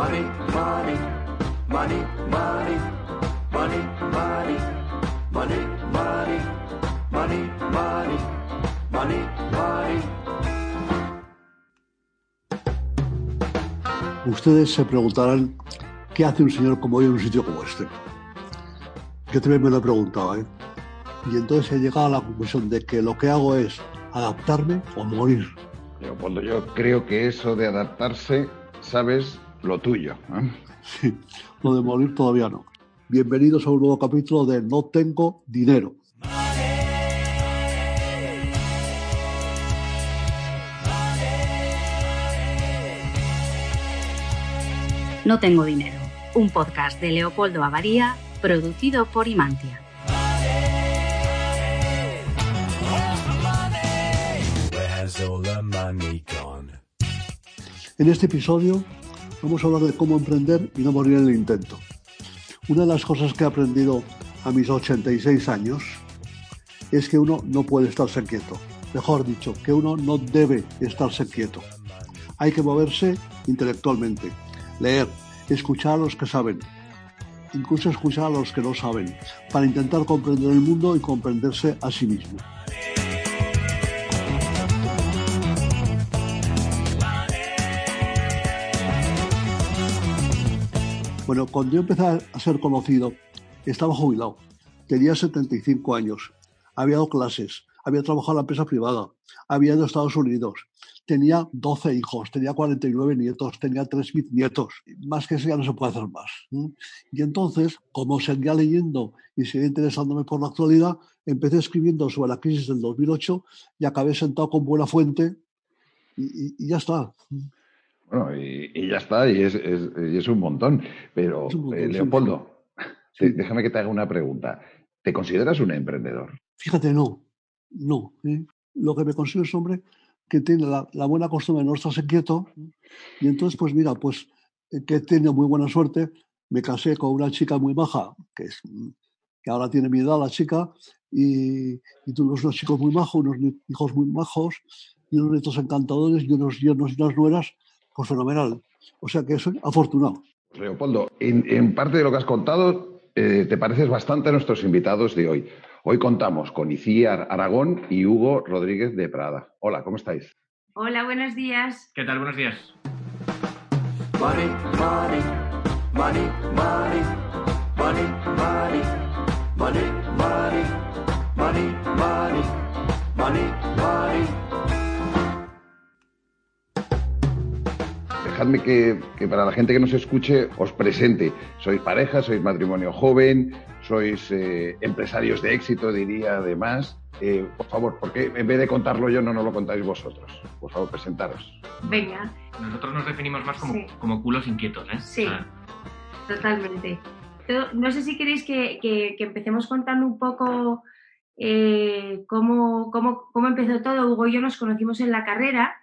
money, money, money, money, money, money, money, money, money, money, money, money. Ustedes se preguntarán qué hace un señor como yo en un sitio como este. Yo también me lo he preguntado, ¿eh? Y entonces he llegado a la conclusión de que lo que hago es adaptarme o morir. Leopoldo, yo creo que eso de adaptarse, sabes, lo tuyo. ¿eh? Sí, lo de morir todavía no. Bienvenidos a un nuevo capítulo de No tengo dinero. No tengo dinero, un podcast de Leopoldo Avaría, producido por Imantia. En este episodio vamos a hablar de cómo emprender y no morir en el intento. Una de las cosas que he aprendido a mis 86 años es que uno no puede estarse quieto. Mejor dicho, que uno no debe estarse quieto. Hay que moverse intelectualmente, leer, escuchar a los que saben, incluso escuchar a los que no saben, para intentar comprender el mundo y comprenderse a sí mismo. Bueno, cuando yo empecé a ser conocido, estaba jubilado, tenía 75 años, había dado clases, había trabajado en la empresa privada, había ido a Estados Unidos, tenía 12 hijos, tenía 49 nietos, tenía 3 nietos. Más que eso ya no se puede hacer más. Y entonces, como seguía leyendo y seguía interesándome por la actualidad, empecé escribiendo sobre la crisis del 2008 y acabé sentado con buena fuente y, y- y ya está. Bueno, y, y ya está, y es, es- y es un montón. Pero, un montón, eh, Leopoldo, Sí. te- déjame que te haga una pregunta. ¿Te consideras un emprendedor? Fíjate, no, no. ¿eh? Lo que me consigo es hombre que tiene la, la buena costumbre de no estarse quieto. Y entonces, pues mira, pues eh, que he tenido muy buena suerte. Me casé con una chica muy maja, que, es, mm, que ahora tiene mi edad la chica, y, y tuvimos unos chicos muy majos, unos hijos muy majos, y unos nietos encantadores, y unos yernos y unas nueras, pues fenomenal. O sea que soy afortunado. Leopoldo, en, en parte de lo que has contado, eh, te pareces bastante a nuestros invitados de hoy. Hoy contamos con Iciar Aragón y Hugo Rodríguez de Prada. Hola, ¿cómo estáis? Hola, buenos días. ¿Qué tal? Buenos días. Money, money, money, money, money, money, money, money, money, money, money, money. Dejadme que, que para la gente que nos escuche os presente. Sois pareja, sois matrimonio joven, sois eh, empresarios de éxito, diría además. Eh, por favor, ¿por qué en vez de contarlo yo no nos lo contáis vosotros? Por favor, presentaros. Venga, Nosotros nos definimos más como, Sí. como culos inquietos, ¿eh? Sí. Sea, totalmente. No sé si queréis que, que- que empecemos contando un poco eh, cómo, cómo- cómo empezó todo. Hugo y yo nos conocimos en la carrera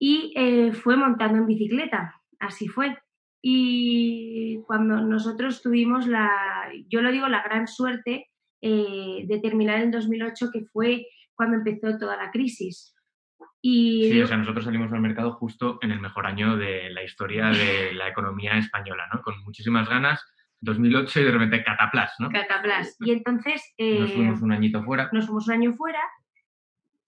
y eh, fue montando en bicicleta. Así fue. Y cuando nosotros tuvimos la, yo lo digo, la gran suerte eh, de terminar en 2008, que fue cuando empezó toda la crisis. Y sí, o sea, nosotros salimos al mercado justo en el mejor año de la historia de la economía española, ¿no? Con muchísimas ganas, 2008 y de repente cataplas, ¿no? Cataplas. Y entonces eh, Nos fuimos un añito fuera. nos fuimos un año fuera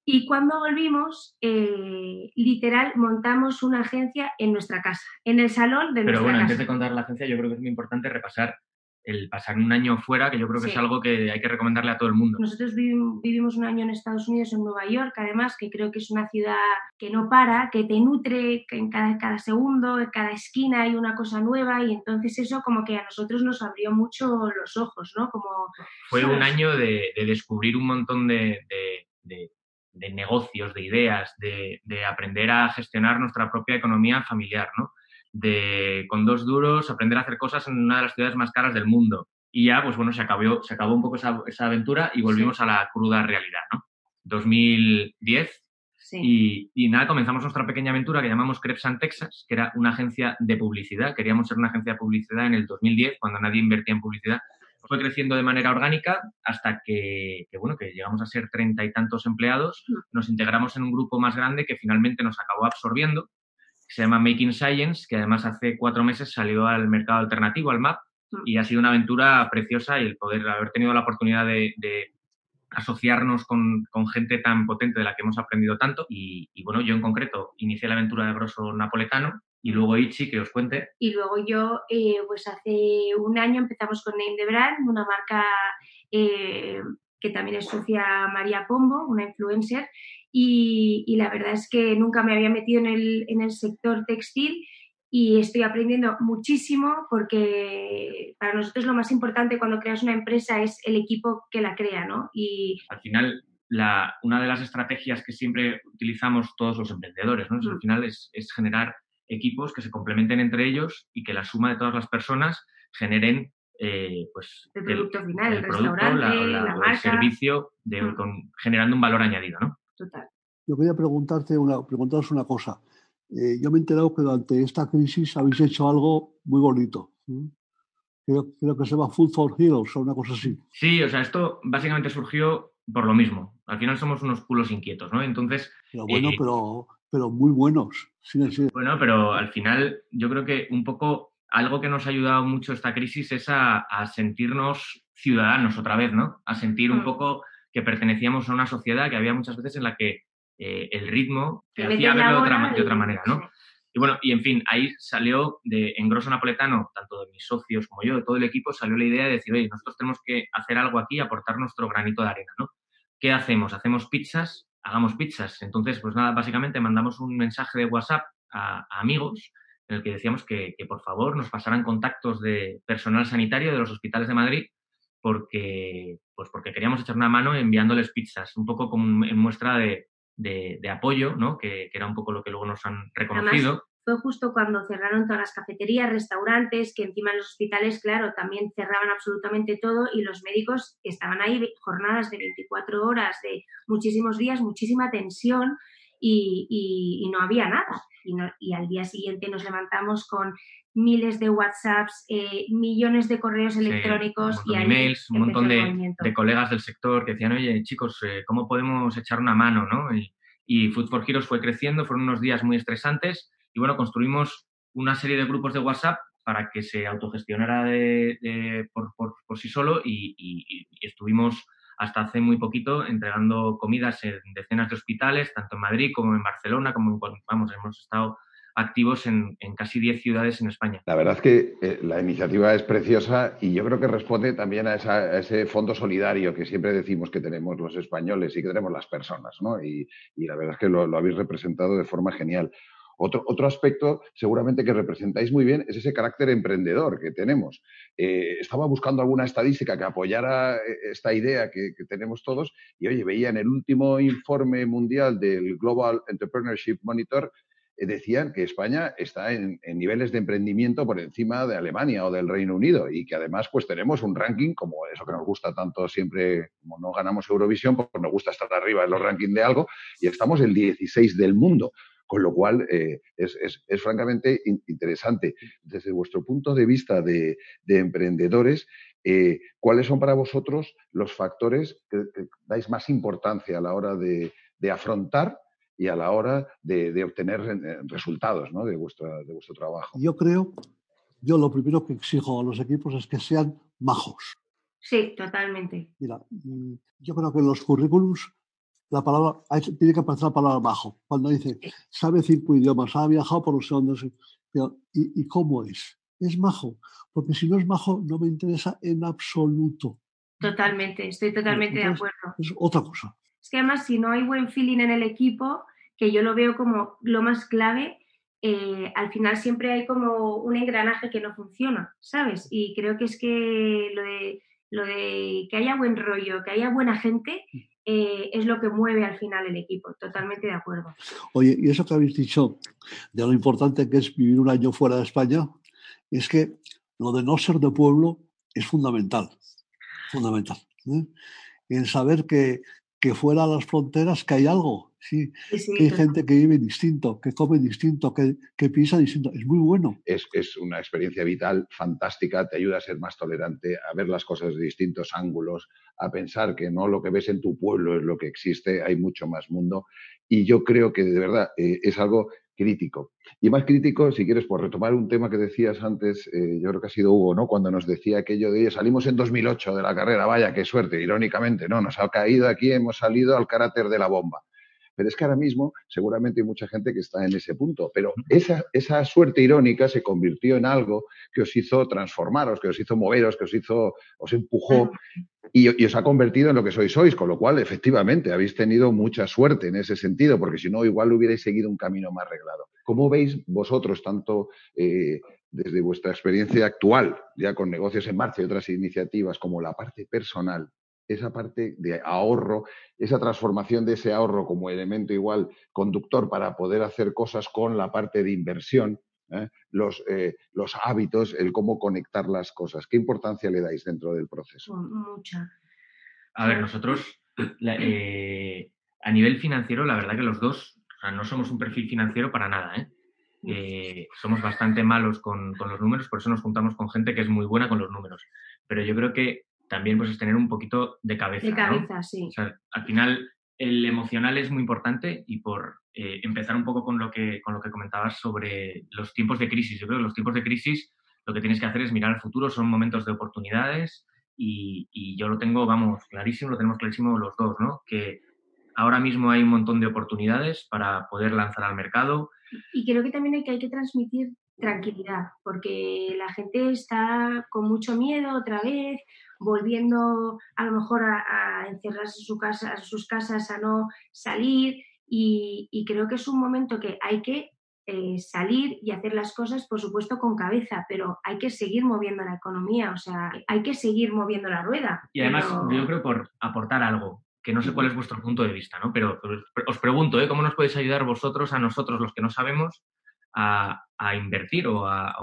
y cuando volvimos, eh, literal, montamos una agencia en nuestra casa, en el salón de Pero nuestra bueno, casa. antes de contar la agencia, yo creo que es muy importante repasar el pasar un año fuera, que yo creo que Sí. es algo que hay que recomendarle a todo el mundo. Nosotros vivim- vivimos un año en Estados Unidos, en Nueva York, además, que creo que es una ciudad que no para, que te nutre, que en cada, cada segundo, en cada esquina hay una cosa nueva y entonces eso como que a nosotros nos abrió mucho los ojos, ¿no? Como Fue un año de, de descubrir un montón de, de- de- de negocios, de ideas, de, de aprender a gestionar nuestra propia economía familiar, ¿no? De con dos duros aprender a hacer cosas en una de las ciudades más caras del mundo. Y ya, pues bueno, se acabó, se acabó un poco esa, esa aventura y volvimos a la cruda realidad, ¿no? 2010 Sí. y, y nada, comenzamos nuestra pequeña aventura que llamamos Krebs and Texas, que era una agencia de publicidad. Queríamos ser una agencia de publicidad en el 2010, cuando nadie invertía en publicidad. Fue creciendo de manera orgánica hasta que, que, bueno, que llegamos a ser treinta y tantos empleados. Nos integramos en un grupo más grande que finalmente nos acabó absorbiendo. se llama Making Science, que además hace cuatro meses salió al mercado alternativo, al MAP, mm. y ha sido una aventura preciosa y el poder haber tenido la oportunidad de, asociarnos con, gente tan potente de la que hemos aprendido tanto. Y, bueno, yo en concreto inicié la aventura de grosso napoletano y luego Ichi, que os cuente. Y luego yo, eh, pues hace un año empezamos con Name the Brand, una marca eh, que también es socia María Pombo, una influencer, y, la verdad es que nunca me había metido en el, en el sector textil y estoy aprendiendo muchísimo porque para nosotros lo más importante cuando creas una empresa es el equipo que la crea, ¿no? Y al final la, una de las estrategias que siempre utilizamos todos los emprendedores, ¿no? Al mm. final es, es, generar equipos que se complementen entre ellos y que la suma de todas las personas generen eh, pues el producto final, el, restaurante, la, marca. el servicio, de, mm. generando un valor añadido, ¿no? Total. Yo quería preguntarte una, preguntaros una cosa. Eh, yo me he enterado que durante esta crisis habéis hecho algo muy bonito. Creo, que se llama Food for Heroes o una cosa así. Sí, o sea, esto básicamente surgió por lo mismo. Al final somos unos culos inquietos, ¿no? Entonces. Pero bueno, eh, pero, pero muy buenos. Bueno, pero al final yo creo que un poco algo que nos ha ayudado mucho esta crisis es a, a sentirnos ciudadanos otra vez, ¿no? A sentir un mm. poco que pertenecíamos a una sociedad que había muchas veces en la que eh, el ritmo te hacía verlo de otra, de otra manera, ¿no? Y bueno, y en fin, ahí salió de en grosso napoletano, tanto de mis socios como yo, de todo el equipo, salió la idea de decir, oye, nosotros tenemos que hacer algo aquí y aportar nuestro granito de arena, ¿no? ¿Qué hacemos? ¿Hacemos pizzas? Hagamos pizzas. Entonces, pues nada, básicamente mandamos un mensaje de WhatsApp a, amigos en el que decíamos que, que, por favor nos pasaran contactos de personal sanitario de los hospitales de Madrid porque, pues porque queríamos echar una mano enviándoles pizzas, un poco como en muestra de, de, apoyo, ¿no? Que, era un poco lo que luego nos han reconocido. Fue justo cuando cerraron todas las cafeterías, restaurantes, que encima en los hospitales, claro, también cerraban absolutamente todo y los médicos estaban ahí jornadas de 24 horas, de muchísimos días, muchísima tensión y, no había nada. Y, y, al día siguiente nos levantamos con miles de WhatsApps, eh, millones de correos electrónicos y emails, un montón de, colegas del sector que decían, oye, chicos, eh, ¿cómo podemos echar una mano? ¿no? Y, Food for Heroes fue creciendo, fueron unos días muy estresantes y bueno, construimos una serie de grupos de WhatsApp para que se autogestionara de, por, por, sí solo y, estuvimos hasta hace muy poquito entregando comidas en decenas de hospitales, tanto en Madrid como en Barcelona, como en, vamos, hemos estado activos en, casi 10 ciudades en España. La verdad es que eh, la iniciativa es preciosa y yo creo que responde también a, ese fondo solidario que siempre decimos que tenemos los españoles y que tenemos las personas, ¿no? Y, la verdad es que lo, habéis representado de forma genial. Otro, otro, aspecto seguramente que representáis muy bien es ese carácter emprendedor que tenemos. Eh, estaba buscando alguna estadística que apoyara eh, esta idea que, tenemos todos y, oye, veía en el último informe mundial del Global Entrepreneurship Monitor eh, decían que España está en, niveles de emprendimiento por encima de Alemania o del Reino Unido y que además pues tenemos un ranking como eso que nos gusta tanto siempre, como no ganamos Eurovisión, pues nos gusta estar arriba en los rankings de algo y estamos el 16 del mundo. Con lo cual eh, es, francamente interesante. Desde vuestro punto de vista de, emprendedores, eh, ¿cuáles son para vosotros los factores que, dais más importancia a la hora de afrontar y a la hora de, obtener eh, resultados de, vuestro, de vuestro trabajo. Yo creo, yo lo primero que exijo a los equipos es que sean majos. Sí, totalmente. Mira, mm, yo creo que los currículums la palabra, tiene que aparecer la palabra majo. Cuando dice, sabe cinco idiomas, ha viajado por los segundos. ¿y, ¿Y cómo es? Es majo. Porque si no es majo, no me interesa en absoluto. Totalmente, estoy totalmente de acuerdo. Es otra cosa. Es que además, si no hay buen feeling en el equipo, que yo lo veo como lo más clave, eh, al final siempre hay como un engranaje que no funciona, ¿sabes? Y creo que es que lo de, lo de que haya buen rollo, que haya buena gente, eh, es lo que mueve al final el equipo. Totalmente de acuerdo. Oye, y eso que habéis dicho de lo importante que es vivir un año fuera de España, es que lo de no ser de pueblo es fundamental. Fundamental. ¿eh? El saber que, que fuera a las fronteras que hay algo, sí, que hay gente que vive distinto, que come distinto, que, que piensa distinto, es muy bueno. Es, es, una experiencia vital fantástica, te ayuda a ser más tolerante, a ver las cosas de distintos ángulos, a pensar que no lo que ves en tu pueblo es lo que existe, hay mucho más mundo y yo creo que de verdad eh, es algo crítico. Y más crítico, si quieres, por retomar un tema que decías antes, eh, yo creo que ha sido Hugo, ¿no? Cuando nos decía aquello de salimos en 2008 de la carrera, vaya, qué suerte, irónicamente, ¿no? Nos ha caído aquí, hemos salido al carácter de la bomba. Pero es que ahora mismo seguramente hay mucha gente que está en ese punto. Pero esa, esa suerte irónica se convirtió en algo que os hizo transformaros, que os hizo moveros, que os hizo, os empujó y, os ha convertido en lo que sois hoy, con lo cual efectivamente habéis tenido mucha suerte en ese sentido, porque si no, igual hubierais seguido un camino más reglado. ¿Cómo veis vosotros, tanto eh, desde vuestra experiencia actual, ya con negocios en marcha y otras iniciativas, como la parte personal, esa parte de ahorro, esa transformación de ese ahorro como elemento igual conductor para poder hacer cosas con la parte de inversión, ¿eh? Los, eh, los, hábitos, el cómo conectar las cosas. ¿Qué importancia le dais dentro del proceso? Mucha. A ver, nosotros eh, a nivel financiero, la verdad que los dos no somos un perfil financiero para nada. somos bastante malos con, con, los números, por eso nos juntamos con gente que es muy buena con los números. Pero yo creo que también pues, es tener un poquito de cabeza. De cabeza, sí. al final, el emocional es muy importante y por eh, empezar un poco con lo, que, con lo que comentabas sobre los tiempos de crisis. Yo creo que los tiempos de crisis lo que tienes que hacer es mirar al futuro, son momentos de oportunidades y, y yo lo tengo, vamos, clarísimo, lo tenemos clarísimo los dos, ¿no? Que ahora mismo hay un montón de oportunidades para poder lanzar al mercado. Y creo que también hay que, hay que transmitir tranquilidad, porque la gente está con mucho miedo otra vez, volviendo a lo mejor a, encerrarse en su casa, sus casas, a no salir. Y, creo que es un momento que hay que eh, salir y hacer las cosas, por supuesto, con cabeza, pero hay que seguir moviendo la economía, o sea, hay que seguir moviendo la rueda. Y además, yo creo por aportar algo, que no sé cuál es vuestro punto de vista, ¿no? Pero, os pregunto, ¿eh? ¿cómo nos podéis ayudar vosotros, a nosotros, los que no sabemos, a, invertir o, a,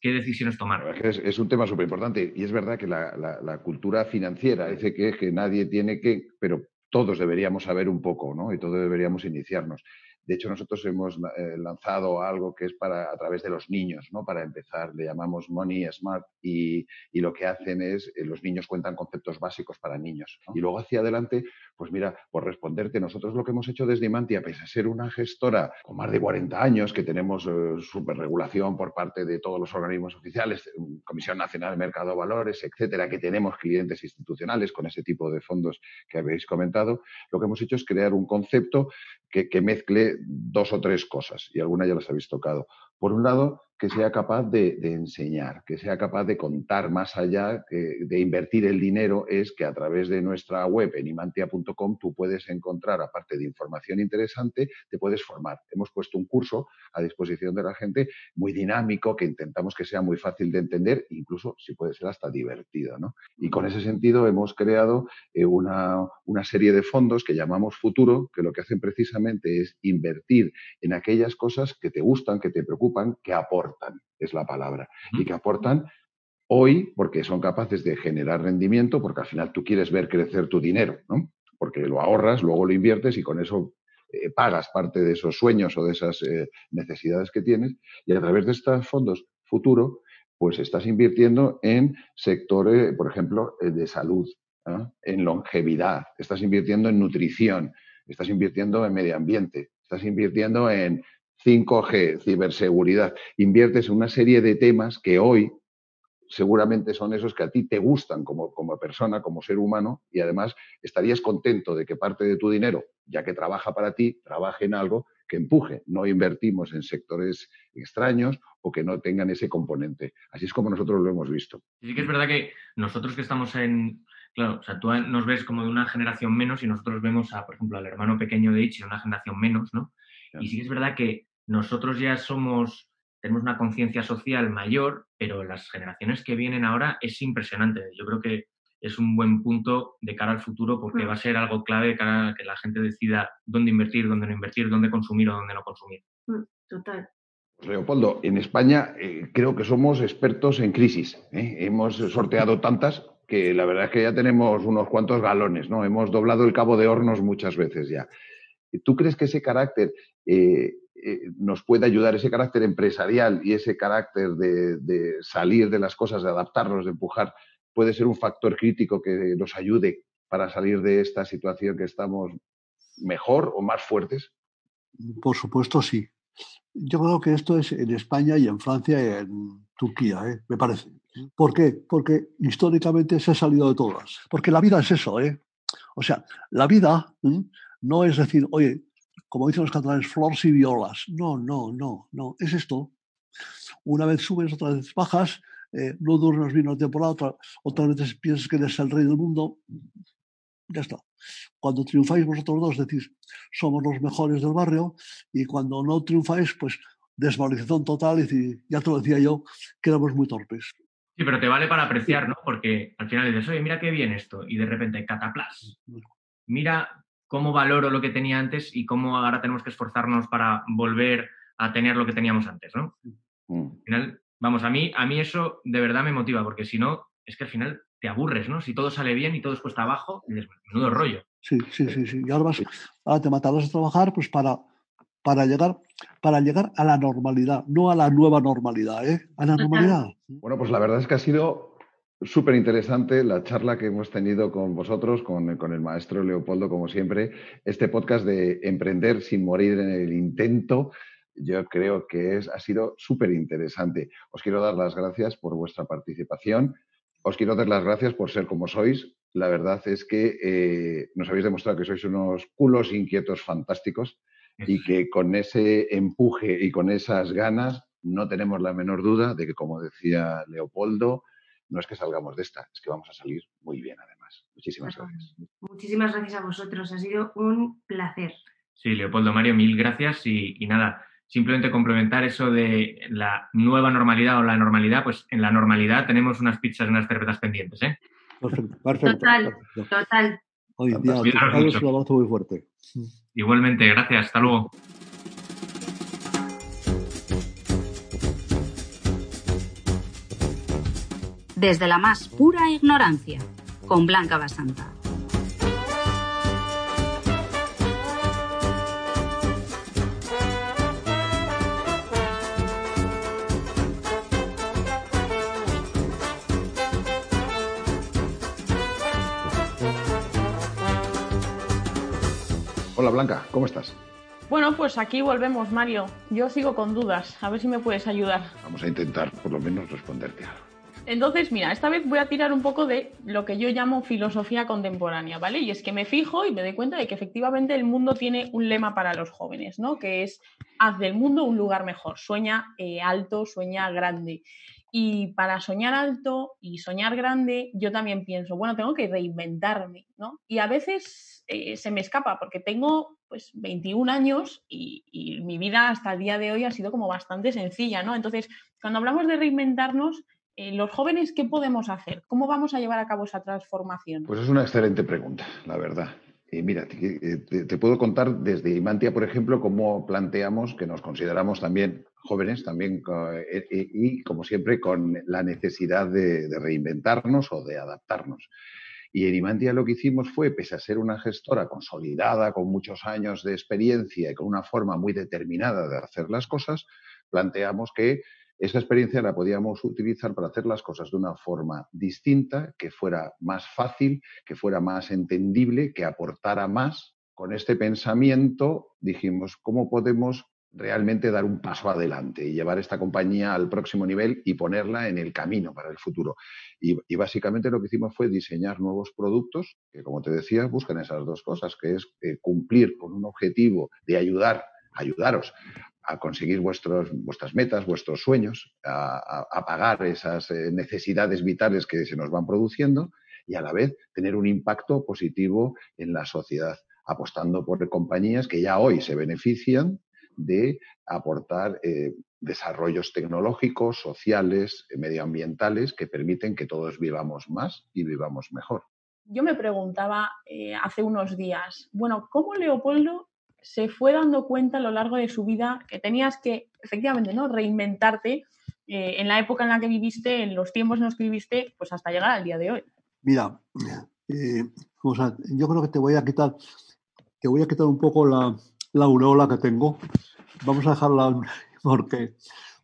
qué decisiones tomar. Es, un tema súper importante y es verdad que la, cultura financiera dice que, que nadie tiene que, pero todos deberíamos saber un poco, ¿no? Y todos deberíamos iniciarnos. De hecho, nosotros hemos eh, lanzado algo que es para a través de los niños, ¿no? Para empezar, le llamamos Money Smart y, y lo que hacen es, eh, los niños cuentan conceptos básicos para niños. Y luego hacia adelante, pues mira, por responderte, nosotros lo que hemos hecho desde Imantia, pese a ser una gestora con más de 40 años, que tenemos eh, superregulación por parte de todos los organismos oficiales, Comisión Nacional de Mercado de Valores, etcétera, que tenemos clientes institucionales con ese tipo de fondos que habéis comentado, lo que hemos hecho es crear un concepto que, que mezcle dos o tres cosas, y algunas ya las habéis tocado. Por un lado, que sea capaz de, enseñar, que sea capaz de contar más allá de invertir el dinero, es que a través de nuestra web en imantia.com tú puedes encontrar, aparte de información interesante, te puedes formar. Hemos puesto un curso a disposición de la gente muy dinámico, que intentamos que sea muy fácil de entender, incluso si puede ser hasta divertido. ¿no? Y con ese sentido hemos creado eh, una, una serie de fondos que llamamos Futuro, que lo que hacen precisamente es invertir en aquellas cosas que te gustan, que te preocupan, que aportan aportan, es la palabra, y que aportan hoy porque son capaces de generar rendimiento, porque al final tú quieres ver crecer tu dinero, ¿no? Porque lo ahorras, luego lo inviertes y con eso eh, pagas parte de esos sueños o de esas eh, necesidades que tienes. Y a través de estos fondos futuro, pues estás invirtiendo en sectores, por ejemplo, eh, de salud, en longevidad, estás invirtiendo en nutrición, estás invirtiendo en medio ambiente, estás invirtiendo en 5G, ciberseguridad, inviertes en una serie de temas que hoy seguramente son esos que a ti te gustan como, como, persona, como ser humano, y además estarías contento de que parte de tu dinero, ya que trabaja para ti, trabaje en algo que empuje. No invertimos en sectores extraños o que no tengan ese componente. Así es como nosotros lo hemos visto. Sí que es verdad que nosotros que estamos en, claro, o sea, tú nos ves como de una generación menos y nosotros vemos, a, por ejemplo, al hermano pequeño de Ichi una generación menos, ¿no? Y sí que es verdad que nosotros ya somos, tenemos una conciencia social mayor, pero las generaciones que vienen ahora es impresionante. Yo creo que es un buen punto de cara al futuro porque mm. va a ser algo clave de cara a que la gente decida dónde invertir, dónde no invertir, dónde consumir o dónde no consumir. Mm, total. Leopoldo, en España eh, creo que somos expertos en crisis. ¿eh? Hemos sorteado tantas que la verdad es que ya tenemos unos cuantos galones, ¿no? Hemos doblado el cabo de hornos muchas veces ya. ¿Tú crees que ese carácter eh, eh, nos puede ayudar, ese carácter empresarial y ese carácter de, salir de las cosas, de adaptarnos, de empujar, puede ser un factor crítico que nos ayude para salir de esta situación que estamos mejor o más fuertes? Por supuesto, sí. Yo creo que esto es en España y en Francia y en Turquía, ¿eh? me parece. ¿Por qué? Porque históricamente se ha salido de todas. Porque la vida es eso, ¿eh? O sea, la vida no es decir, oye, como dicen los catalanes, flores y violas. No, no, no, no. Es esto. Una vez subes, otra vez bajas, eh, no duermes bien una temporada, otra, otra vez piensas que eres el rey del mundo. Ya está. Cuando triunfáis vosotros dos decís, somos los mejores del barrio, y cuando no triunfáis, pues desvalorización total y ya te lo decía yo, que éramos muy torpes. Sí, pero te vale para apreciar, ¿no? Porque al final dices, oye, mira qué bien esto, y de repente, cataplas. Mira cómo valoro lo que tenía antes y cómo ahora tenemos que esforzarnos para volver a tener lo que teníamos antes, ¿no? Mm. Al final, vamos, a mí, a mí eso de verdad me motiva, porque si no, es que al final te aburres, ¿no? Si todo sale bien y todo es cuesta abajo, menudo rollo. Sí, sí, sí, sí. Y ahora, vas, ahora te matarás a trabajar pues para, para, llegar, para llegar a la normalidad, no a la nueva normalidad, ¿eh? A la normalidad. Bueno, pues la verdad es que ha sido súper interesante la charla que hemos tenido con vosotros, con, con, el maestro Leopoldo, como siempre. Este podcast de Emprender sin morir en el intento, yo creo que es, ha sido súper interesante. Os quiero dar las gracias por vuestra participación. Os quiero dar las gracias por ser como sois. La verdad es que eh, nos habéis demostrado que sois unos culos inquietos fantásticos y que con ese empuje y con esas ganas no tenemos la menor duda de que, como decía Leopoldo, no es que salgamos de esta, es que vamos a salir muy bien además. Muchísimas gracias. Muchísimas gracias a vosotros, ha sido un placer. Sí, Leopoldo, Mario, mil gracias y nada, simplemente complementar eso de la nueva normalidad o la normalidad, pues en la normalidad tenemos unas pizzas y unas cervezas pendientes, ¿eh? Perfecto, perfecto. Total, total. Hoy día, un abrazo muy fuerte. Igualmente, gracias, hasta luego. Desde la más pura ignorancia, con Blanca Basanta. Hola Blanca, ¿cómo estás? Bueno, pues aquí volvemos, Mario. Yo sigo con dudas, a ver si me puedes ayudar. Vamos a intentar por lo menos responderte algo. Entonces, mira, esta vez voy a tirar un poco de lo que yo llamo filosofía contemporánea, ¿vale? Y es que me fijo y me doy cuenta de que efectivamente el mundo tiene un lema para los jóvenes, ¿no? Que es haz del mundo un lugar mejor, sueña eh, alto, sueña grande. Y para soñar alto y soñar grande, yo también pienso, bueno, tengo que reinventarme, ¿no? Y a veces eh, se me escapa porque tengo pues 21 años y, y, mi vida hasta el día de hoy ha sido como bastante sencilla, ¿no? Entonces, cuando hablamos de reinventarnos, eh, los jóvenes, ¿qué podemos hacer? ¿Cómo vamos a llevar a cabo esa transformación? Pues es una excelente pregunta, la verdad. Y mira, te, te, puedo contar desde Imantia, por ejemplo, cómo planteamos que nos consideramos también jóvenes, también eh, y, como siempre, con la necesidad de, de, reinventarnos o de adaptarnos. Y en Imantia lo que hicimos fue, pese a ser una gestora consolidada, con muchos años de experiencia y con una forma muy determinada de hacer las cosas, planteamos que esa experiencia la podíamos utilizar para hacer las cosas de una forma distinta, que fuera más fácil, que fuera más entendible, que aportara más. Con este pensamiento dijimos, ¿cómo podemos realmente dar un paso adelante y llevar esta compañía al próximo nivel y ponerla en el camino para el futuro. Y, básicamente lo que hicimos fue diseñar nuevos productos que, como te decía, buscan esas dos cosas, que es eh, cumplir con un objetivo de ayudar, ayudaros a conseguir vuestros, vuestras metas, vuestros sueños, a, pagar esas eh, necesidades vitales que se nos van produciendo y a la vez tener un impacto positivo en la sociedad, apostando por compañías que ya hoy se benefician de aportar eh, desarrollos tecnológicos, sociales, eh, medioambientales que permiten que todos vivamos más y vivamos mejor. Yo me preguntaba hace unos días, bueno, ¿cómo Leopoldo se fue dando cuenta a lo largo de su vida que tenías que, efectivamente, ¿no? reinventarte eh, en la época en la que viviste, en los tiempos en los que viviste, pues hasta llegar al día de hoy. Mira, eh, yo creo que te voy a quitar, te voy a quitar un poco la, la aureola que tengo. Vamos a dejarla porque,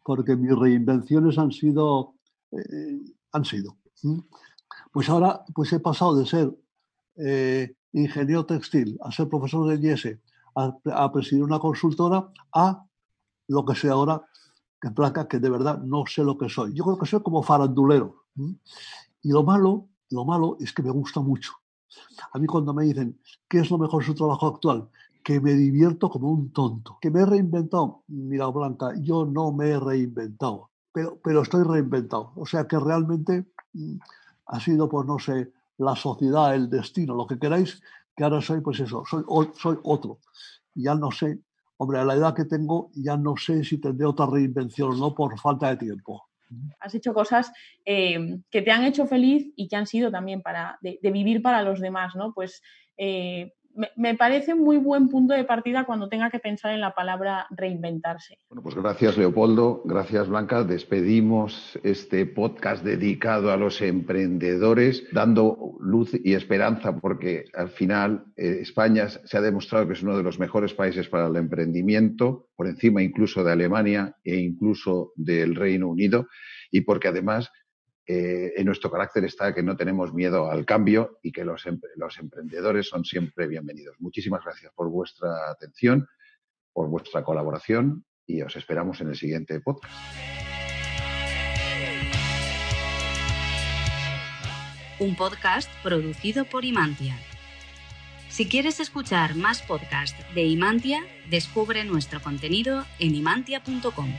porque mis reinvenciones han sido, eh, han sido. Pues ahora pues he pasado de ser ingeniero textil a ser profesor de IES a, presidir una consultora a lo que soy ahora, que placa que de verdad no sé lo que soy. Yo creo que soy como farandulero. Y lo malo, lo malo es que me gusta mucho. A mí cuando me dicen, ¿qué es lo mejor de su trabajo actual? Que me divierto como un tonto. Que me he reinventado. Mira, Blanca, yo no me he reinventado, pero, pero estoy reinventado. O sea que realmente mm, ha sido, pues no sé, la sociedad, el destino, lo que queráis, que ahora soy, pues eso, soy, soy otro. Ya no sé, hombre, a la edad que tengo, ya no sé si tendré otra reinvención o no por falta de tiempo. Has hecho cosas eh, que te han hecho feliz y que han sido también para, de, vivir para los demás, ¿no? Pues eh, me, parece muy buen punto de partida cuando tenga que pensar en la palabra reinventarse. Bueno, pues gracias Leopoldo, gracias Blanca. Despedimos este podcast dedicado a los emprendedores, dando luz y esperanza, porque al final eh, España se ha demostrado que es uno de los mejores países para el emprendimiento, por encima incluso de Alemania e incluso del Reino Unido, y porque además eh, en nuestro carácter está que no tenemos miedo al cambio y que los, los emprendedores son siempre bienvenidos. Muchísimas gracias por vuestra atención, por vuestra colaboración y os esperamos en el siguiente podcast. Un podcast producido por Imantia. Si quieres escuchar más podcasts de Imantia, descubre nuestro contenido en imantia.com.